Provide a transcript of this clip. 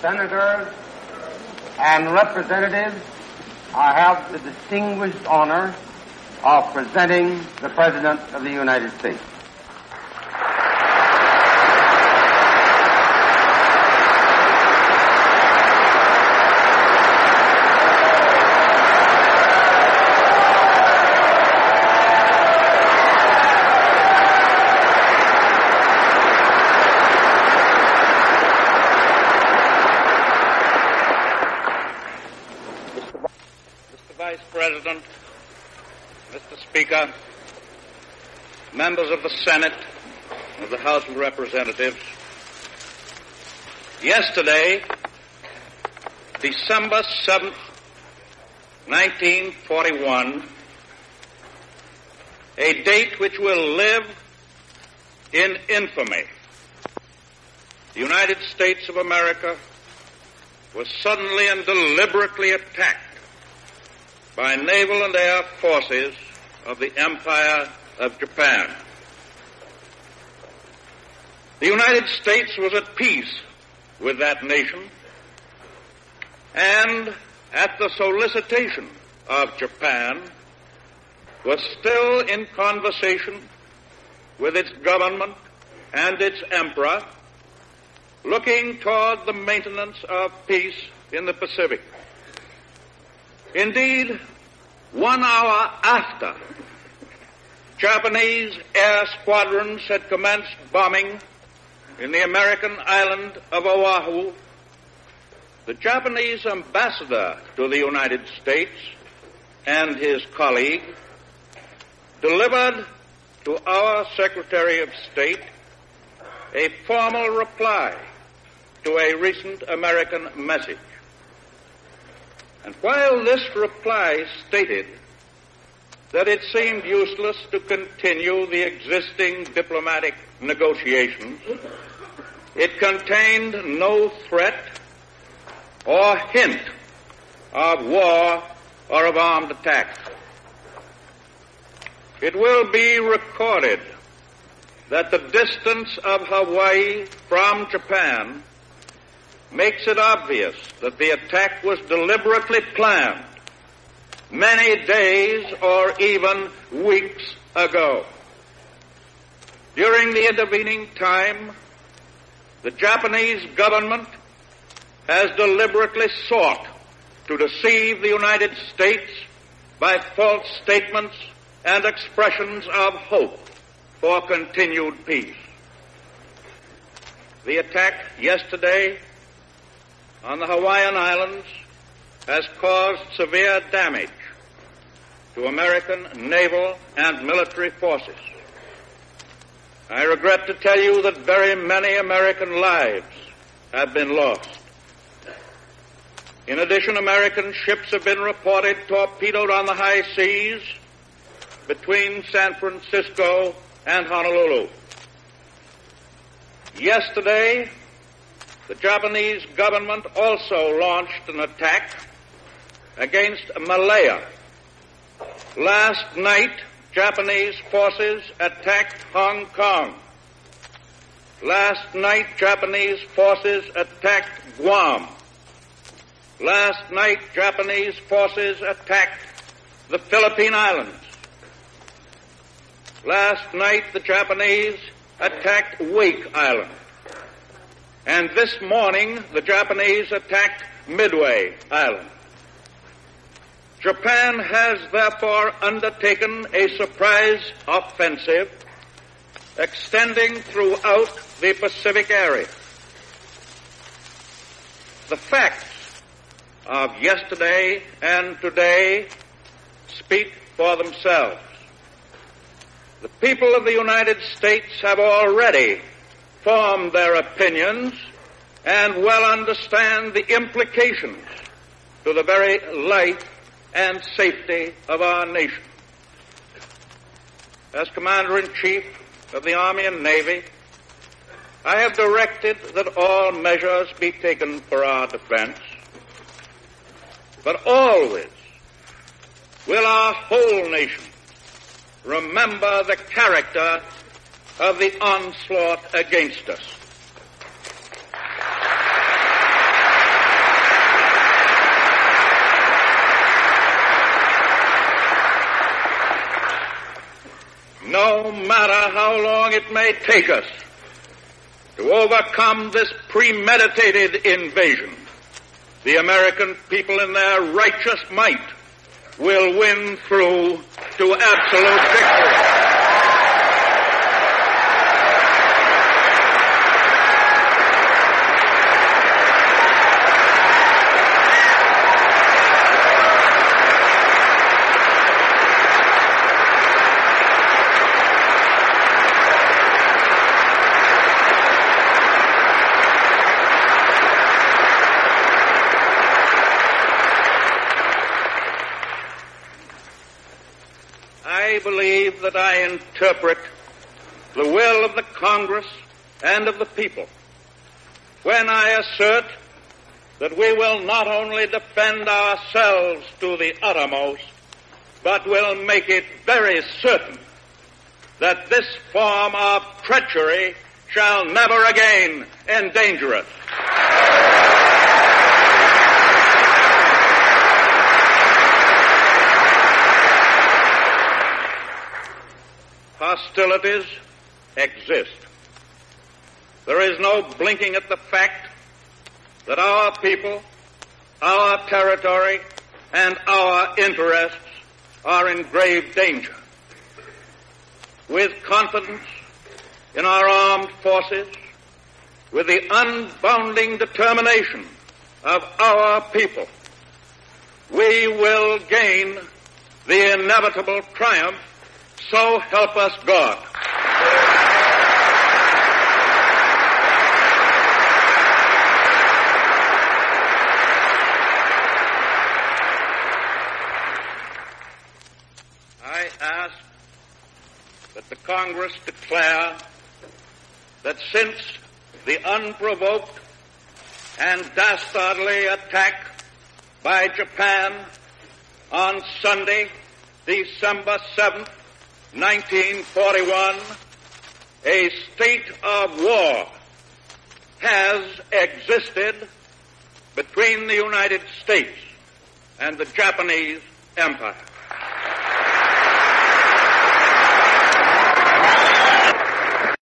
senators, and representatives, I have the distinguished honor of presenting the President of the United States. Speaker, members of the Senate, of the House of Representatives, yesterday, December 7th, 1941, a date which will live in infamy. The United States of America was suddenly and deliberately attacked by naval and air forces of the Empire of Japan. The United States was at peace with that nation and at the solicitation of Japan was still in conversation with its government and its emperor looking toward the maintenance of peace in the Pacific. Indeed, one hour after Japanese air squadrons had commenced bombing in the American island of Oahu, the Japanese ambassador to the United States and his colleague delivered to our Secretary of State a formal reply to a recent American message. And while this reply stated that it seemed useless to continue the existing diplomatic negotiations, it contained no threat or hint of war or of armed attack. It will be recorded that the distance of Hawaii from Japan makes it obvious that the attack was deliberately planned many days or even weeks ago. During the intervening time, the Japanese government has deliberately sought to deceive the United States by false statements and expressions of hope for continued peace. The attack yesterday on the Hawaiian Islands has caused severe damage to American naval and military forces. I regret to tell you that very many American lives have been lost. In addition, American ships have been reported torpedoed on the high seas between San Francisco and Honolulu. Yesterday, the Japanese government also launched an attack against Malaya. Last night, Japanese forces attacked Hong Kong. Last night, Japanese forces attacked Guam. Last night, Japanese forces attacked the Philippine Islands. Last night, the Japanese attacked Wake Island. And this morning, the Japanese attacked Midway Island. Japan has therefore undertaken a surprise offensive extending throughout the Pacific area. The facts of yesterday and today speak for themselves. The people of the United States have already formed their opinions and well understand the implications to the very life and safety of our nation. As Commander in Chief of the Army and Navy, I have directed that all measures be taken for our defense, but always will our whole nation remember the character of the onslaught against us. No matter how long it may take us to overcome this premeditated invasion, the American people in their righteous might will win through to absolute victory. Believe that I interpret the will of the Congress and of the people when I assert that we will not only defend ourselves to the uttermost, but will make it very certain that this form of treachery shall never again endanger us. Hostilities exist. There is no blinking at the fact that our people, our territory, and our interests are in grave danger. With confidence in our armed forces, with the unbounding determination of our people, we will gain the inevitable triumph so help us God. I ask that the Congress declare that since the unprovoked and dastardly attack by Japan on Sunday, December 7th, 1941, a state of war has existed between the United States and the Japanese Empire.